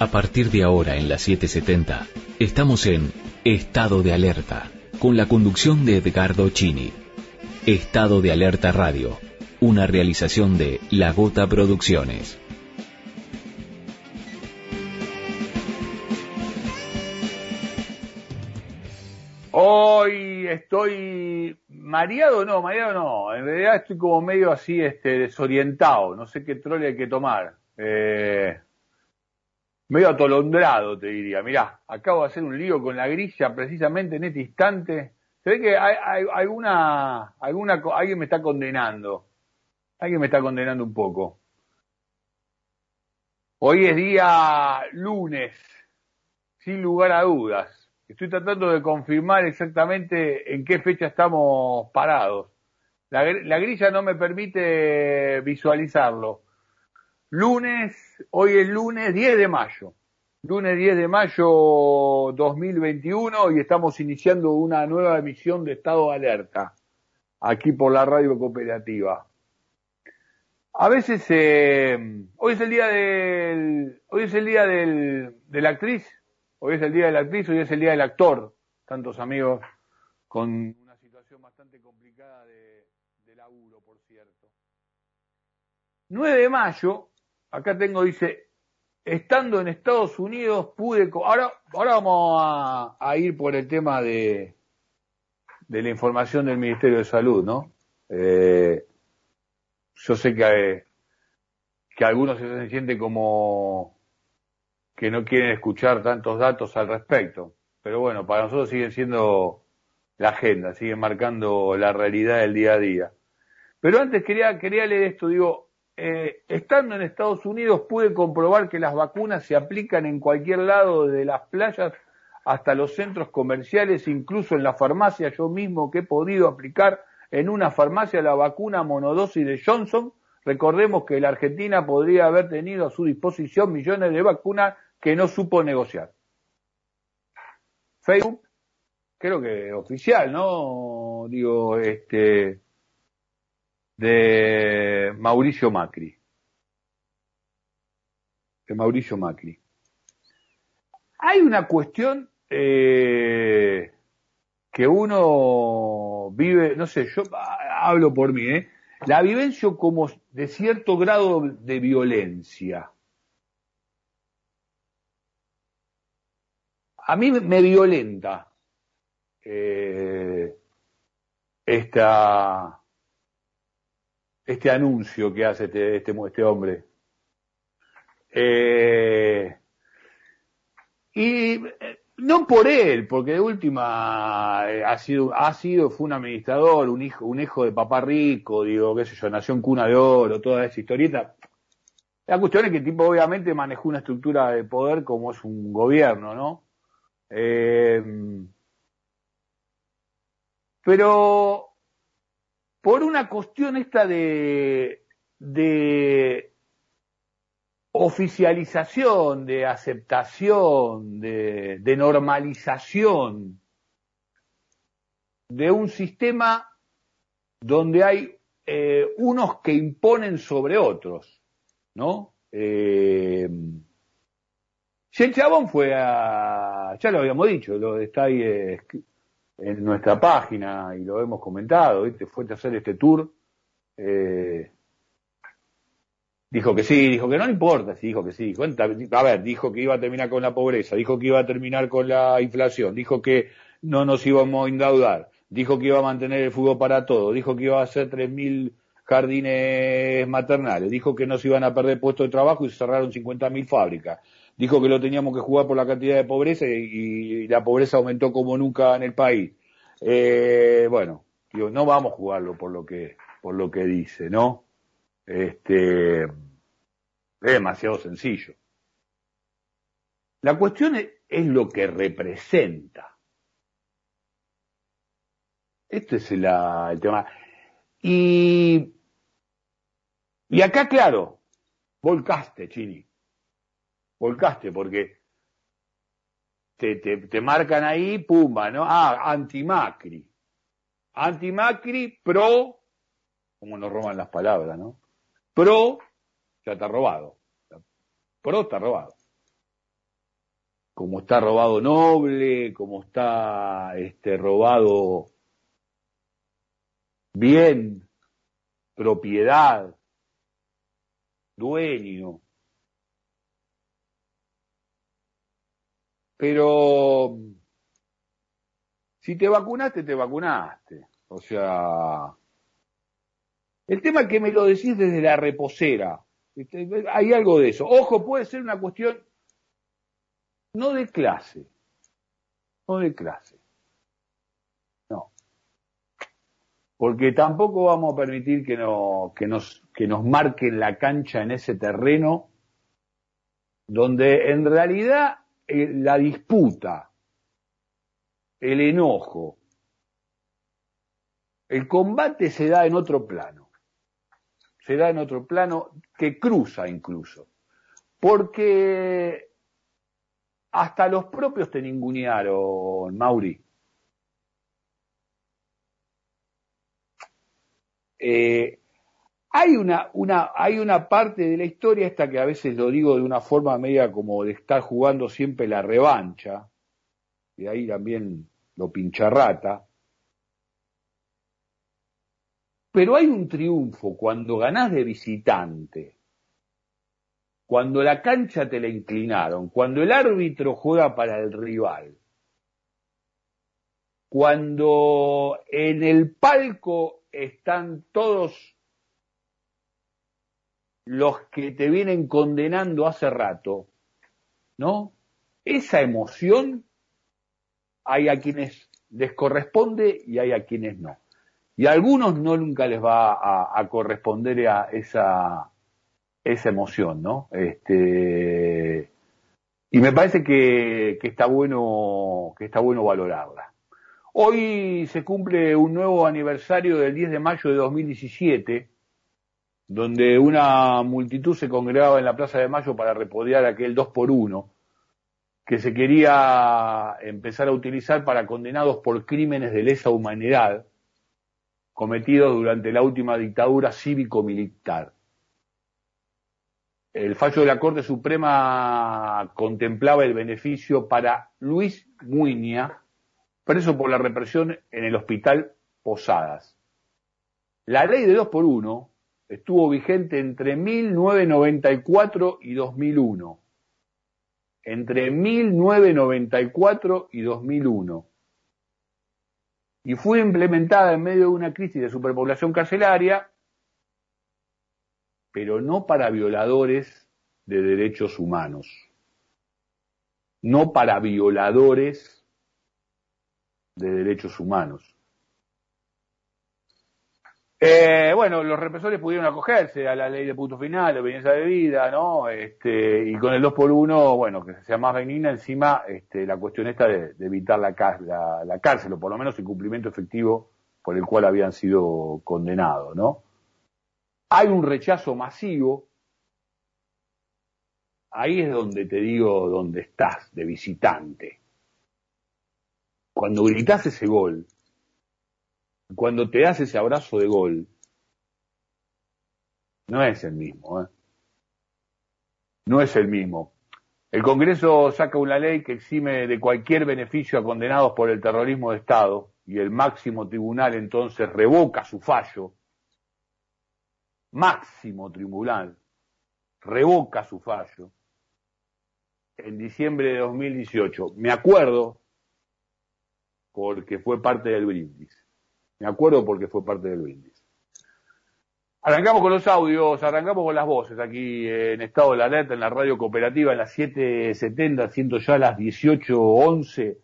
A partir de ahora en la 770, estamos en Estado de Alerta, con la conducción de Edgardo Chini. Estado de Alerta Radio, una realización de La Gota Producciones. Hoy estoy mareado, no, mareado no. En realidad estoy como medio así, este, desorientado. No sé qué trole hay que tomar. Eh, medio atolondrado, te diría. Mirá, acabo de hacer un lío con la grilla precisamente en este instante. Se ve que hay, alguna, alguna, alguien me está condenando. Alguien me está condenando un poco. Hoy es día lunes, sin lugar a dudas. Estoy tratando de confirmar exactamente en qué fecha estamos parados. La, la grilla no me permite visualizarlo. Lunes, hoy es lunes 10 de mayo. Lunes 10 de mayo 2021 y estamos iniciando una nueva emisión de Estado de Alerta aquí por la radio cooperativa. A veces, eh, hoy es el día del, hoy es el día del, de la actriz, hoy es el día de la actriz, hoy es el día del actor. Tantos amigos con una situación bastante complicada de, de laburo, por cierto. 9 de mayo, acá tengo, dice, estando en Estados Unidos pude... Ahora, ahora vamos a, ir por el tema de, de la información del Ministerio de Salud, ¿no? Eh, yo sé que, que algunos se sienten como que no quieren escuchar tantos datos al respecto, pero bueno, para nosotros siguen siendo la agenda, siguen marcando la realidad del día a día. Pero antes quería, quería leer esto, digo, eh, estando en Estados Unidos pude comprobar que las vacunas se aplican en cualquier lado, de las playas hasta los centros comerciales, incluso en la farmacia, yo mismo que he podido aplicar en una farmacia la vacuna monodosis de Johnson. Recordemos que la Argentina podría haber tenido a su disposición millones de vacunas que no supo negociar. Facebook, creo que oficial, ¿no? Digo, este, de Mauricio Macri. De Mauricio Macri. Hay una cuestión eh, que uno vive, no sé, yo hablo por mí, ¿eh? la vivencia como de cierto grado de violencia. A mí me violenta eh, esta, este anuncio que hace este, este, este hombre. Eh, y eh, no por él, porque de última eh, ha sido, ha sido, fue un administrador, un hijo, un hijo de papá rico, digo, qué sé yo, nació en cuna de oro, toda esa historieta. La cuestión es que el tipo obviamente manejó una estructura de poder como es un gobierno, ¿no? pero por una cuestión esta de, oficialización, de aceptación, de, normalización de un sistema donde hay eh, unos que imponen sobre otros, ¿no? Eh, si chabón fue a, ya lo habíamos dicho, lo está ahí eh, en nuestra página y lo hemos comentado, ¿viste? fue a hacer este tour. Eh, dijo que sí, dijo que no, importa, sí, dijo que sí. Cuenta, a ver, dijo que iba a terminar con la pobreza, dijo que iba a terminar con la inflación, dijo que no nos íbamos a endeudar, dijo que iba a mantener el fútbol para todo, dijo que iba a hacer 3.000 jardines maternales, dijo que no se iban a perder puestos de trabajo y se cerraron 50.000 fábricas dijo que lo teníamos que jugar por la cantidad de pobreza y, la pobreza aumentó como nunca en el país. Eh, bueno, digo, no vamos a jugarlo por lo que, por lo que dice, ¿no? Este, es demasiado sencillo. La cuestión es, lo que representa. Este es el, tema. Y, y acá, claro, volcaste, Chini volcaste, porque te, te, te marcan ahí, pumba, ¿no? Ah, anti-Macri. Anti-Macri, pro, como nos roban las palabras, ¿no? Pro, ya está robado. Pro está robado. como está robado noble, como está este, robado bien, propiedad, dueño. Pero si te vacunaste, te vacunaste. O sea, el tema es que me lo decís desde la reposera. Hay algo de eso. Ojo, puede ser una cuestión no de clase, no de clase. No. Porque tampoco vamos a permitir que, no, que, nos, que nos marquen la cancha en ese terreno donde en realidad la disputa, el enojo, el combate se da en otro plano. Se da en otro plano que cruza incluso. Porque hasta los propios te ningunearon, Mauri. Eh, hay una, una, hay una parte de la historia esta que a veces lo digo de una forma media como de estar jugando siempre la revancha, de ahí también lo pincharrata. Pero hay un triunfo cuando ganás de visitante cuando la cancha te la inclinaron, cuando el árbitro juega para el rival, cuando en el palco están todos los que te vienen condenando hace rato, ¿no? Esa emoción hay a quienes les corresponde y hay a quienes no. Y a algunos no nunca les va a, corresponder a esa, esa emoción, ¿no? Este, y me parece que, que, está bueno, que está bueno valorarla. Hoy se cumple un nuevo aniversario del 10 de mayo de 2017, donde una multitud se congregaba en la Plaza de Mayo para repudiar aquel 2 por 1 que se quería empezar a utilizar para condenados por crímenes de lesa humanidad cometidos durante la última dictadura cívico-militar el fallo de la Corte Suprema contemplaba el beneficio para Luis Muña, preso por la represión en el hospital Posadas. La ley de dos por uno estuvo vigente entre 1994 y 2001. Entre 1994 y 2001. Y fue implementada en medio de una crisis de superpoblación carcelaria pero no para violadores de derechos humanos, no para violadores de derechos humanos. Eh, bueno, los represores pudieron acogerse a la ley de punto final, de obediencia de vida, ¿no? Este, y con el 2 por 1 bueno, que sea más benigna, encima este, la cuestión esta de, evitar la, la, cárcel, o por lo menos el cumplimiento efectivo por el cual habían sido condenados, ¿no? hay un rechazo masivo, ahí es donde te digo dónde estás, de visitante. Cuando gritas ese gol, cuando te das ese abrazo de gol, no es el mismo, ¿eh? No es el mismo. El Congreso saca una ley que exime de cualquier beneficio a condenados por el terrorismo de Estado y el máximo tribunal entonces revoca su fallo máximo tribunal revoca su fallo en diciembre de 2018. Me acuerdo porque fue parte del brindis. Me acuerdo porque fue parte del brindis. Arrancamos con los audios, arrancamos con las voces aquí en estado de la alerta en la radio cooperativa en las 7.70, siendo ya las 18.11.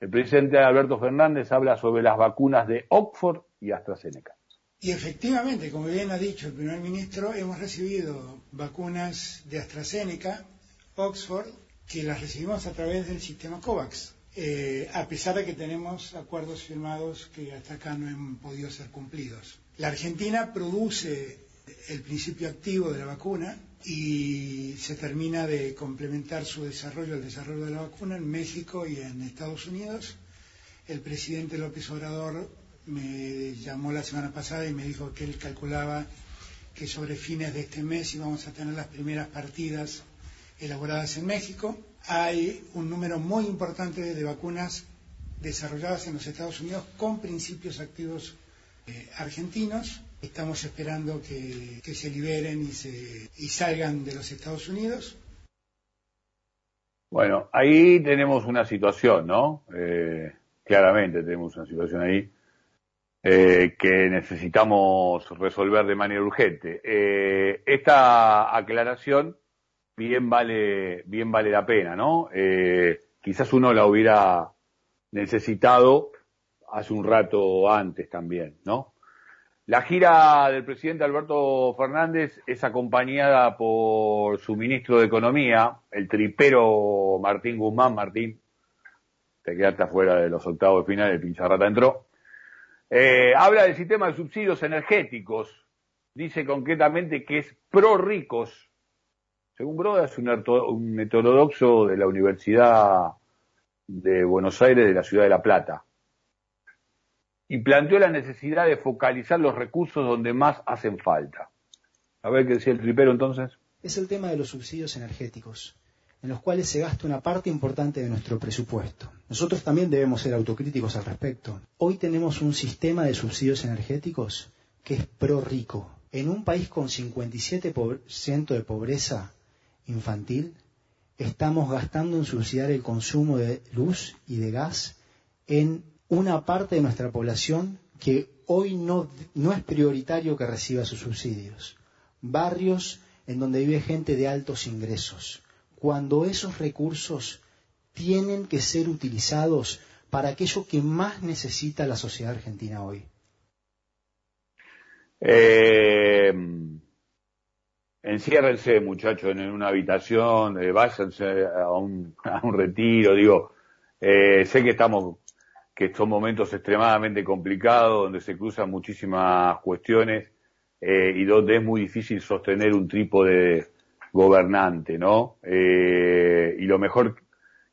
El presidente Alberto Fernández habla sobre las vacunas de Oxford y AstraZeneca. Y efectivamente, como bien ha dicho el primer ministro, hemos recibido vacunas de AstraZeneca, Oxford, que las recibimos a través del sistema COVAX, eh, a pesar de que tenemos acuerdos firmados que hasta acá no han podido ser cumplidos. La Argentina produce el principio activo de la vacuna y se termina de complementar su desarrollo, el desarrollo de la vacuna en México y en Estados Unidos. El presidente López Obrador me llamó la semana pasada y me dijo que él calculaba que sobre fines de este mes íbamos a tener las primeras partidas elaboradas en México hay un número muy importante de vacunas desarrolladas en los Estados Unidos con principios activos eh, argentinos. Estamos esperando que, se liberen y, se, y salgan de los Estados Unidos. Bueno, ahí tenemos una situación, ¿no? Eh, claramente tenemos una situación ahí eh, que necesitamos resolver de manera urgente. Eh, esta aclaración bien vale, bien vale la pena, ¿no? Eh, quizás uno la hubiera necesitado hace un rato antes también, ¿no? La gira del presidente Alberto Fernández es acompañada por su ministro de Economía, el tripero Martín Guzmán. Martín, te quedaste afuera de los octavos de final, el pincharrata entró. Eh, habla del sistema de subsidios energéticos. Dice concretamente que es pro ricos. Según Broda, es un, un heterodoxo de la Universidad de Buenos Aires de la Ciudad de La Plata. Y planteó la necesidad de focalizar los recursos donde más hacen falta. A ver qué decía el tripero entonces. Es el tema de los subsidios energéticos en los cuales se gasta una parte importante de nuestro presupuesto. Nosotros también debemos ser autocríticos al respecto. Hoy tenemos un sistema de subsidios energéticos que es pro rico. En un país con 57% de pobreza infantil, estamos gastando en subsidiar el consumo de luz y de gas en una parte de nuestra población que hoy no, no es prioritario que reciba sus subsidios. Barrios en donde vive gente de altos ingresos cuando esos recursos tienen que ser utilizados para aquello que más necesita la sociedad argentina hoy? Eh, enciérrense, muchachos, en una habitación, eh, váyanse a un, retiro, digo, eh, sé que estamos, que son momentos extremadamente complicados, donde se cruzan muchísimas cuestiones eh, y donde es muy difícil sostener un trípode de, gobernante, ¿no? Eh, y lo mejor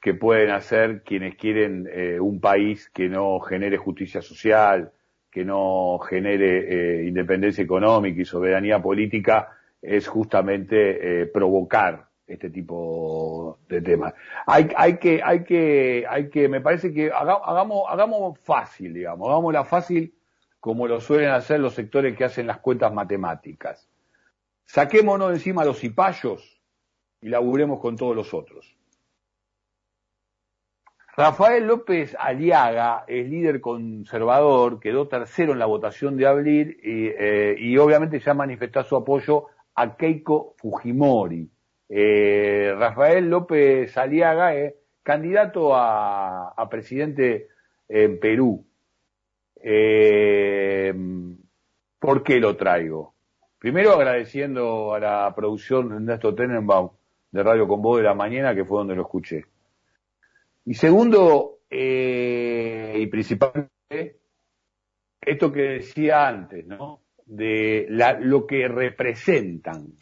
que pueden hacer quienes quieren eh, un país que no genere justicia social, que no genere independencia económica y soberanía política, es justamente provocar este tipo de temas. Hay, hay que, hay que, hay que, me parece que hagamos, hagamos fácil, digamos, hagámosla fácil como lo suelen hacer los sectores que hacen las cuentas matemáticas. Saquémonos encima los cipayos y laburemos con todos los otros. Rafael López Aliaga es líder conservador, quedó tercero en la votación de abril y, eh, obviamente ya manifestó su apoyo a Keiko Fujimori. Eh, Rafael López Aliaga es candidato a, presidente en Perú. Eh, ¿Por qué lo traigo? Primero agradeciendo a la producción de Ernesto Tenenbaum de Radio Con Voz de la Mañana, que fue donde lo escuché. Y segundo, eh, y principalmente, esto que decía antes, ¿no? De lo que representan,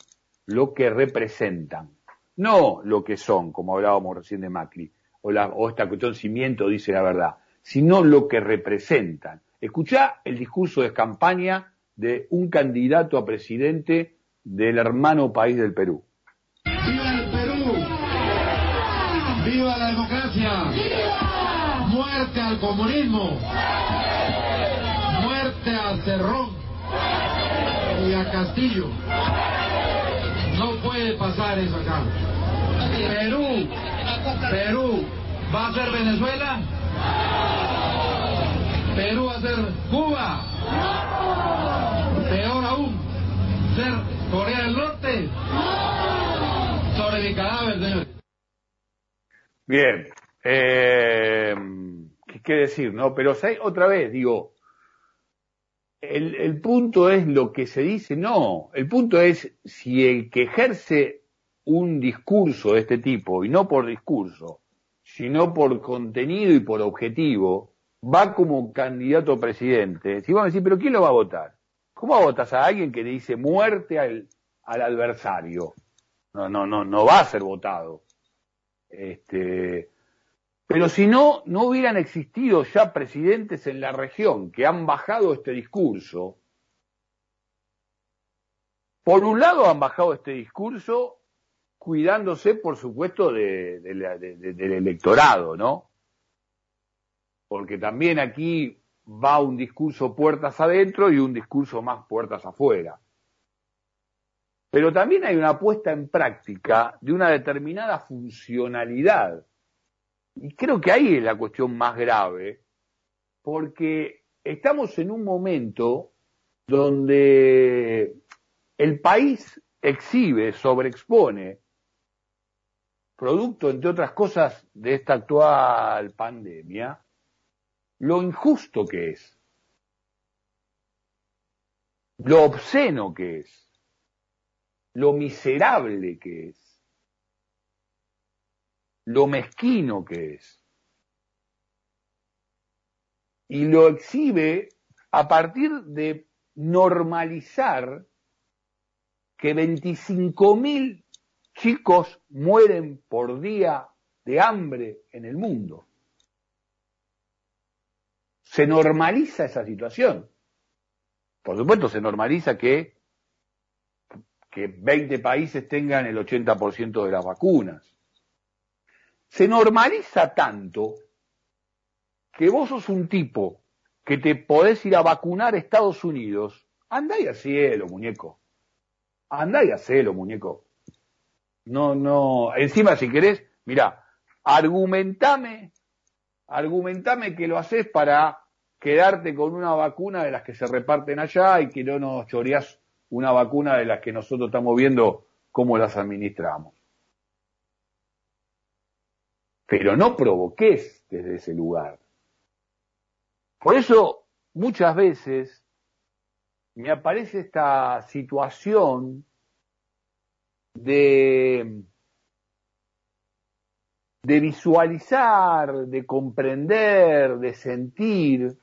lo que representan, no lo que son, como hablábamos recién de Macri, o, la, o esta cuestión cimiento dice la verdad, sino lo que representan. Escuchá el discurso de campaña de un candidato a presidente del hermano país del Perú. ¡Viva el Perú! ¡Viva la democracia! ¡Viva! ¡Muerte al comunismo! ¡Muerte a Cerrón y a Castillo! No puede pasar eso acá. Perú, Perú, ¿va a ser Venezuela? Perú va a ser Cuba. Peor aún, ser Corea del Norte. Sobre mi cadáver. Bien. Eh, ¿Qué decir? No, pero otra vez, digo, el, punto es lo que se dice, no, el punto es si el que ejerce un discurso de este tipo, y no por discurso, sino por contenido y por objetivo, va como candidato a presidente, si vamos a decir, pero ¿quién lo va a votar? ¿Cómo votas a alguien que le dice muerte al, al adversario? No, no, no, no va a ser votado. Este, pero si no, no hubieran existido ya presidentes en la región que han bajado este discurso. Por un lado han bajado este discurso cuidándose, por supuesto, del electorado, ¿no? Porque también aquí va un discurso puertas adentro y un discurso más puertas afuera. Pero también hay una puesta en práctica de una determinada funcionalidad. Y creo que ahí es la cuestión más grave, porque estamos en un momento donde el país exhibe, sobreexpone producto, entre otras cosas, de esta actual pandemia, lo injusto que es, lo obsceno que es, lo miserable que es, lo mezquino que es. Y lo exhibe a partir de normalizar que 25.000 chicos mueren por día de hambre en el mundo. Se normaliza esa situación. Por supuesto, se normaliza que, que 20 países tengan el 80% de las vacunas. Se normaliza tanto que vos sos un tipo que te podés ir a vacunar a Estados Unidos. Andá y hacelo, muñeco. Andá y hacelo, muñeco. No, no, encima si querés, mira, argumentame, argumentame que lo haces para quedarte con una vacuna de las que se reparten allá y que no nos choreás una vacuna de las que nosotros estamos viendo cómo las administramos. Pero no provoques desde ese lugar. Por eso, muchas veces me aparece esta situación de, de visualizar, de comprender, de sentir,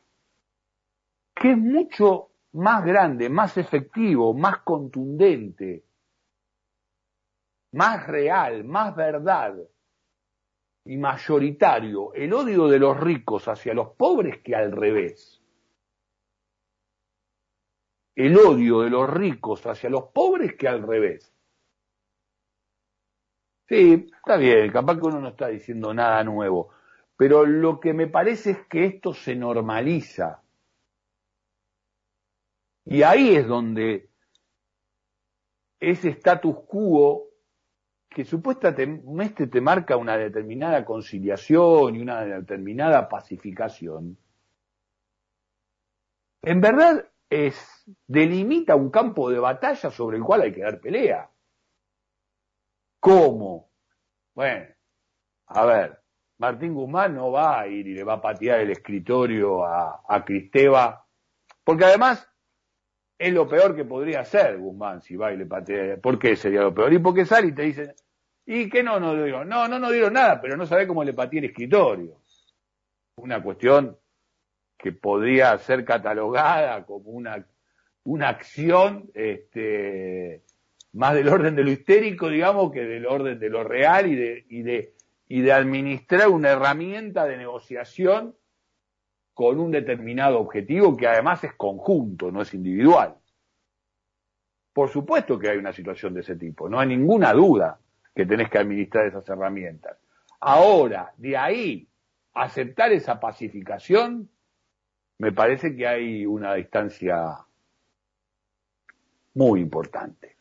que es mucho más grande, más efectivo, más contundente, más real, más verdad y mayoritario el odio de los ricos hacia los pobres que al revés. El odio de los ricos hacia los pobres que al revés. Sí, está bien, capaz que uno no está diciendo nada nuevo, pero lo que me parece es que esto se normaliza. Y ahí es donde ese status quo que supuestamente te marca una determinada conciliación y una determinada pacificación, en verdad es, delimita un campo de batalla sobre el cual hay que dar pelea. ¿Cómo? Bueno, a ver, Martín Guzmán no va a ir y le va a patear el escritorio a, a Cristeva, porque además es lo peor que podría hacer Guzmán si va y le patea. ¿Por qué sería lo peor? Y porque sale y te dice, ¿y qué no, no digo? No, no, no dieron nada, pero no sabe cómo le pateé el escritorio. Una cuestión que podría ser catalogada como una, una acción este, más del orden de lo histérico, digamos, que del orden de lo real y de, y de, y de administrar una herramienta de negociación con un determinado objetivo que además es conjunto, no es individual. Por supuesto que hay una situación de ese tipo, no hay ninguna duda que tenés que administrar esas herramientas. Ahora, de ahí, aceptar esa pacificación, me parece que hay una distancia muy importante.